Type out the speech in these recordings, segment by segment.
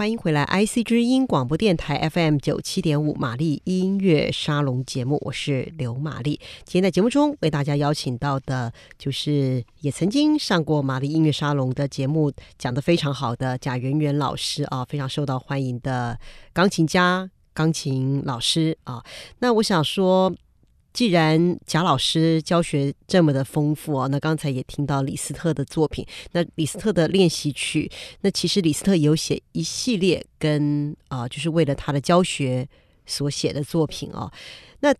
欢迎回来，IC 之音广播电台 FM 九七点五，玛丽音乐沙龙节目，我是刘玛丽。今天在节目中为大家邀请到的，就是也曾经上过玛丽音乐沙龙的节目，讲得非常好的贾圆圆老师啊，非常受到欢迎的钢琴家、钢琴老师啊。那我想说。既然贾老师教学这么的丰富啊，那刚才也听到李斯特的作品，那李斯特的练习曲，那其实李斯特也有写一系列跟啊、呃，就是为了他的教学所写的作品啊。那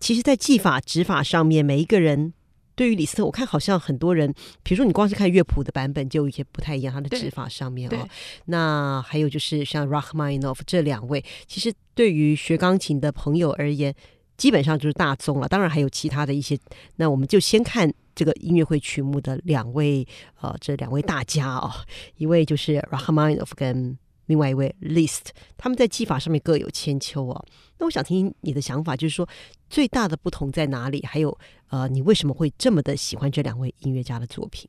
其实，在技法指法上面，每一个人对于李斯特，我看好像很多人，比如说你光是看乐谱的版本就有一些不太一样，他的指法上面啊。那还有就是像 Rachmaninoff 这两位，其实对于学钢琴的朋友而言。基本上就是大宗了，当然还有其他的一些。那我们就先看这个音乐会曲目的两位，呃，这两位大家哦，一位就是 Rachmaninoff 跟另外一位 List，他们在技法上面各有千秋哦。那我想听你的想法，就是说最大的不同在哪里？还有呃，你为什么会这么的喜欢这两位音乐家的作品？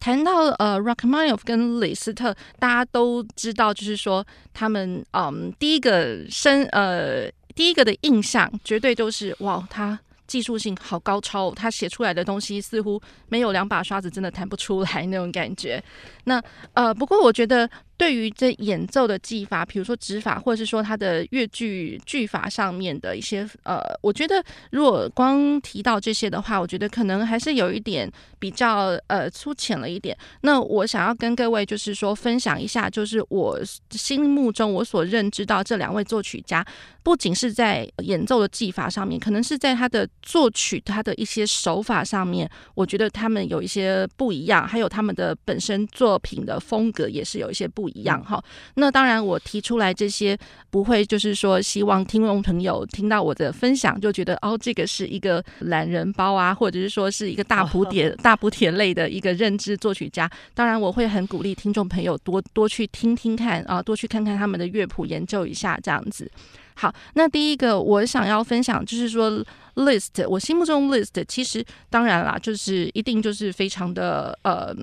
谈到呃 Rachmaninoff 跟李斯特，大家都知道，就是说他们嗯，第一个生呃。第一个的印象绝对就是哇，他技术性好高超，他写出来的东西似乎没有两把刷子真的弹不出来那种感觉。那呃，不过我觉得。对于这演奏的技法，比如说指法，或者是说他的乐句句法上面的一些呃，我觉得如果光提到这些的话，我觉得可能还是有一点比较呃粗浅了一点。那我想要跟各位就是说分享一下，就是我心目中我所认知到这两位作曲家，不仅是在演奏的技法上面，可能是在他的作曲他的一些手法上面，我觉得他们有一些不一样，还有他们的本身作品的风格也是有一些不一样。一样哈，那当然我提出来这些不会就是说希望听众朋友听到我的分享就觉得哦，这个是一个懒人包啊，或者是说是一个大补 帖大补铁类的一个认知作曲家。当然我会很鼓励听众朋友多多去听听看啊，多去看看他们的乐谱，研究一下这样子。好，那第一个我想要分享就是说。，list，我心目中 list 其实当然啦，就是一定就是非常的呃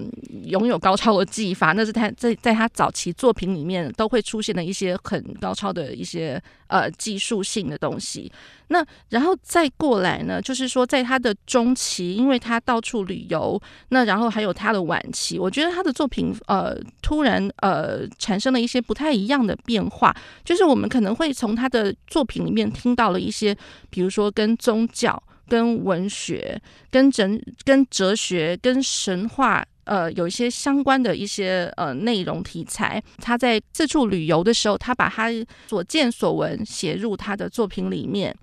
拥有高超的技法，那是他在在他早期作品里面都会出现的一些很高超的一些呃技术性的东西。那然后再过来呢，就是说在他的中期，因为他到处旅游，那然后还有他的晚期，我觉得他的作品呃突然呃产生了一些不太一样的变化，就是我们可能会从他的作品里面听到了一些，比如说跟宗教跟文学、跟哲、跟哲学、跟神话，呃，有一些相关的一些呃内容题材。他在四处旅游的时候，他把他所见所闻写入他的作品里面。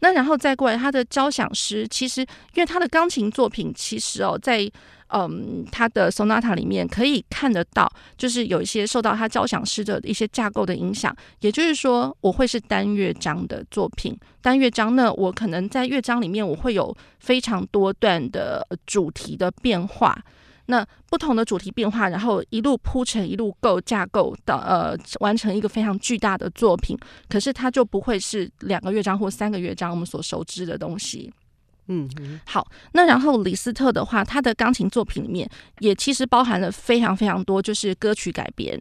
那然后再过来，他的交响诗，其实因为他的钢琴作品，其实哦，在嗯他的 sonata 里面可以看得到，就是有一些受到他交响诗的一些架构的影响。也就是说，我会是单乐章的作品，单乐章呢，我可能在乐章里面我会有非常多段的主题的变化。那不同的主题变化，然后一路铺成，一路构架构的呃完成一个非常巨大的作品，可是它就不会是两个乐章或三个乐章我们所熟知的东西。嗯，好，那然后李斯特的话，他的钢琴作品里面也其实包含了非常非常多，就是歌曲改编。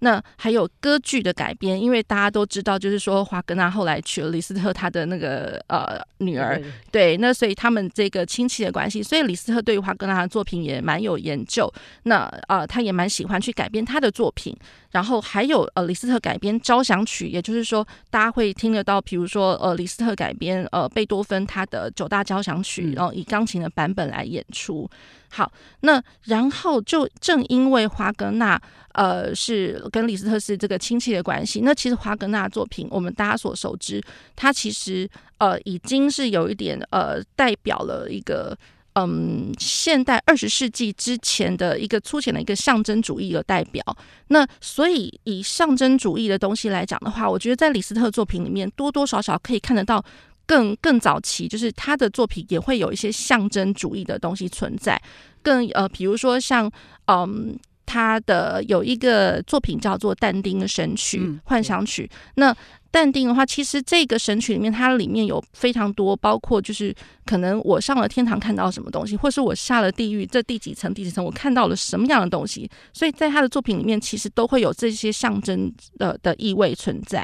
那还有歌剧的改编，因为大家都知道，就是说华格纳后来娶了李斯特他的那个呃女儿，对，那所以他们这个亲戚的关系，所以李斯特对于华格纳的作品也蛮有研究。那呃，他也蛮喜欢去改编他的作品。然后还有呃，李斯特改编交响曲，也就是说大家会听得到，比如说呃，李斯特改编呃贝多芬他的九大交响曲，然后以钢琴的版本来演出。好，那然后就正因为华格纳，呃，是跟李斯特是这个亲戚的关系。那其实华格纳作品，我们大家所熟知，他其实呃已经是有一点呃代表了一个嗯现代二十世纪之前的一个粗浅的一个象征主义的代表。那所以以象征主义的东西来讲的话，我觉得在李斯特作品里面多多少少可以看得到。更更早期，就是他的作品也会有一些象征主义的东西存在。更呃，比如说像嗯，他的有一个作品叫做但丁的神曲、幻想曲。那淡定的话，其实这个神曲里面，它里面有非常多，包括就是可能我上了天堂看到什么东西，或是我下了地狱，这第几层第几层，我看到了什么样的东西。所以在他的作品里面，其实都会有这些象征的的意味存在。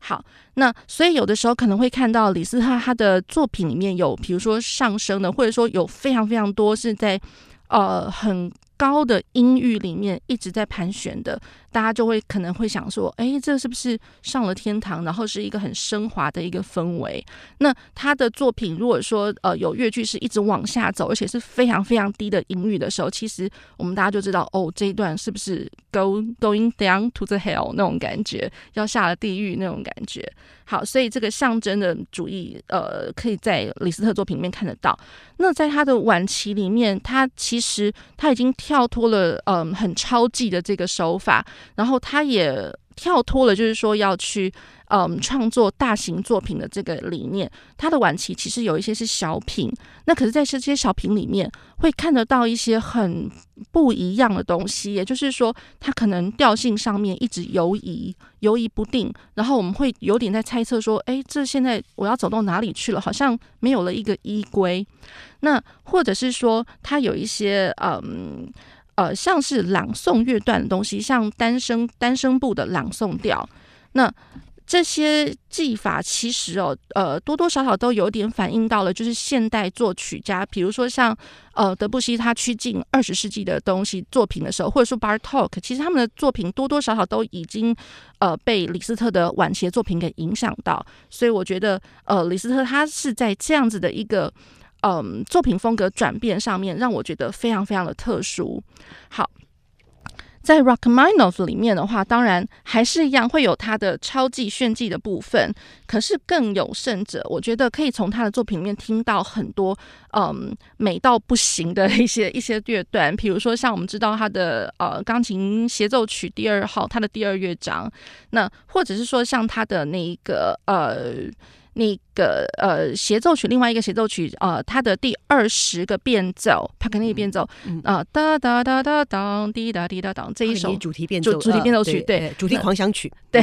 好，那所以有的时候可能会看到李斯特他的作品里面有，比如说上升的，或者说有非常非常多是在呃很。高的音域里面一直在盘旋的，大家就会可能会想说，哎，这是不是上了天堂？然后是一个很升华的一个氛围。那他的作品如果说呃有乐句是一直往下走，而且是非常非常低的音域的时候，其实我们大家就知道，哦，这一段是不是 go going down to the hell 那种感觉，要下了地狱那种感觉。好，所以这个象征的主义，呃，可以在李斯特作品里面看得到。那在他的晚期里面，他其实他已经跳脱了，嗯、很超技的这个手法，然后他也。跳脱了，就是说要去嗯创作大型作品的这个理念。他的晚期其实有一些是小品，那可是在这些小品里面会看得到一些很不一样的东西，也就是说，他可能调性上面一直游移、游移不定，然后我们会有点在猜测说，哎，这现在我要走到哪里去了？好像没有了一个依归。那或者是说，他有一些嗯。呃，像是朗诵乐段的东西，像单声单声部的朗诵调，那这些技法其实哦，呃，多多少少都有点反映到了，就是现代作曲家，比如说像呃德布西，他趋近二十世纪的东西作品的时候，或者说 Bartok，其实他们的作品多多少少都已经呃被李斯特的晚期的作品给影响到，所以我觉得呃李斯特他是在这样子的一个。嗯，作品风格转变上面让我觉得非常非常的特殊。好，在 Rock Minoff 里面的话，当然还是一样会有他的超技炫技的部分。可是更有甚者，我觉得可以从他的作品里面听到很多嗯美到不行的一些一些乐段，比如说像我们知道他的呃钢琴协奏曲第二号，他的第二乐章，那或者是说像他的那一个呃。那个呃协奏曲，另外一个协奏曲，呃，它的第二十个变奏，帕格尼尼变奏，啊哒哒哒哒当滴答滴答当，这一首主题变奏，主题变奏曲，对，主题狂想曲，对，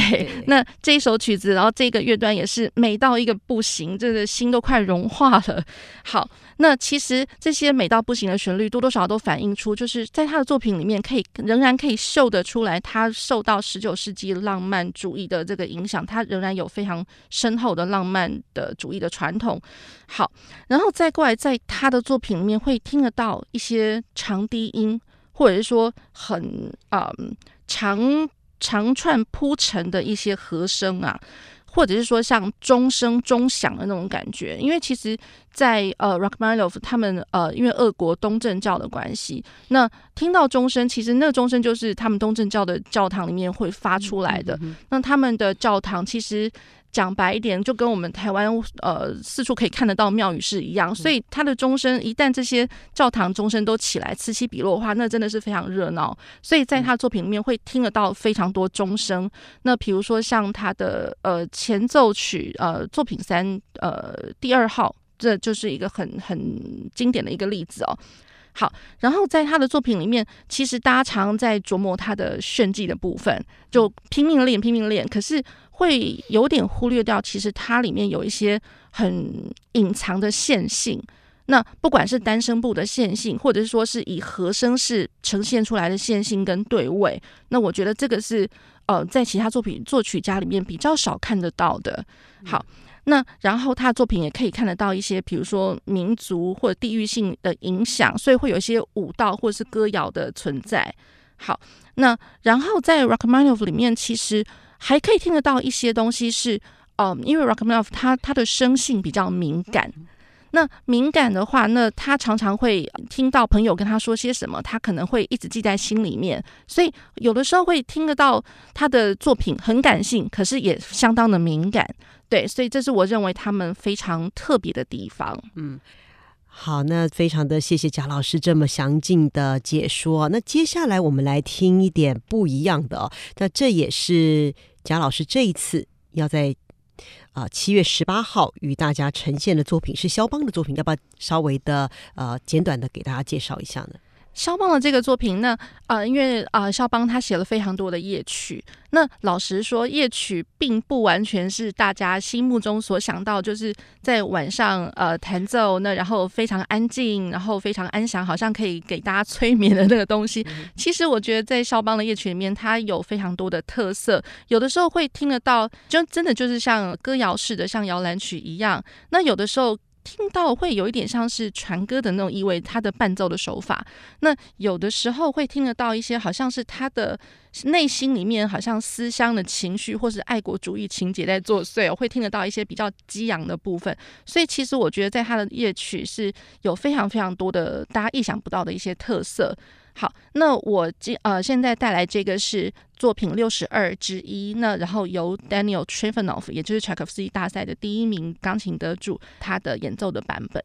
那这一首曲子，然后这个乐段也是美到一个不行，这个心都快融化了。好，那其实这些美到不行的旋律，多多少少都反映出，就是在他的作品里面，可以仍然可以秀得出来，他受到十九世纪浪漫主义的这个影响，他仍然有非常深厚的浪漫。的主义的传统，好，然后再过来，在他的作品里面会听得到一些长低音，或者是说很嗯长长串铺陈的一些和声啊，或者是说像钟声钟响的那种感觉。因为其实在，在呃 Rachmaninoff 他们呃，因为俄国东正教的关系，那听到钟声，其实那个钟声就是他们东正教的教堂里面会发出来的。嗯、那他们的教堂其实。讲白一点，就跟我们台湾呃四处可以看得到庙宇是一样，所以它的钟声一旦这些教堂钟声都起来此起彼落的话，那真的是非常热闹。所以在他作品里面会听得到非常多钟声。那比如说像他的呃前奏曲呃作品三呃第二号，这就是一个很很经典的一个例子哦。好，然后在他的作品里面，其实大家常在琢磨他的炫技的部分，就拼命练拼命练，可是。会有点忽略掉，其实它里面有一些很隐藏的线性。那不管是单声部的线性，或者是说是以和声式呈现出来的线性跟对位，那我觉得这个是呃，在其他作品作曲家里面比较少看得到的。好，那然后他的作品也可以看得到一些，比如说民族或者地域性的影响，所以会有一些舞蹈或者是歌谣的存在。好，那然后在 Rachmaninoff 里面，其实。还可以听得到一些东西是，嗯，因为 Rachmaninoff 他他的声性比较敏感，那敏感的话，那他常常会听到朋友跟他说些什么，他可能会一直记在心里面，所以有的时候会听得到他的作品很感性，可是也相当的敏感，对，所以这是我认为他们非常特别的地方，嗯。好，那非常的谢谢贾老师这么详尽的解说。那接下来我们来听一点不一样的哦。那这也是贾老师这一次要在啊七月十八号与大家呈现的作品，是肖邦的作品。要不要稍微的呃简短的给大家介绍一下呢？肖邦的这个作品，那呃，因为啊、呃，肖邦他写了非常多的夜曲。那老实说，夜曲并不完全是大家心目中所想到，就是在晚上呃弹奏，那然后非常安静，然后非常安详，好像可以给大家催眠的那个东西。其实我觉得在肖邦的夜曲里面，它有非常多的特色，有的时候会听得到，就真的就是像歌谣式的，像摇篮曲一样。那有的时候。听到会有一点像是传歌的那种意味，他的伴奏的手法。那有的时候会听得到一些，好像是他的内心里面好像思乡的情绪，或是爱国主义情节在作祟。会听得到一些比较激昂的部分。所以其实我觉得，在他的乐曲是有非常非常多的大家意想不到的一些特色。好，那我今呃现在带来这个是作品六十二之一，那然后由 Daniel t r i f o n o f 也就是柴可夫斯基大赛的第一名钢琴得主，他的演奏的版本。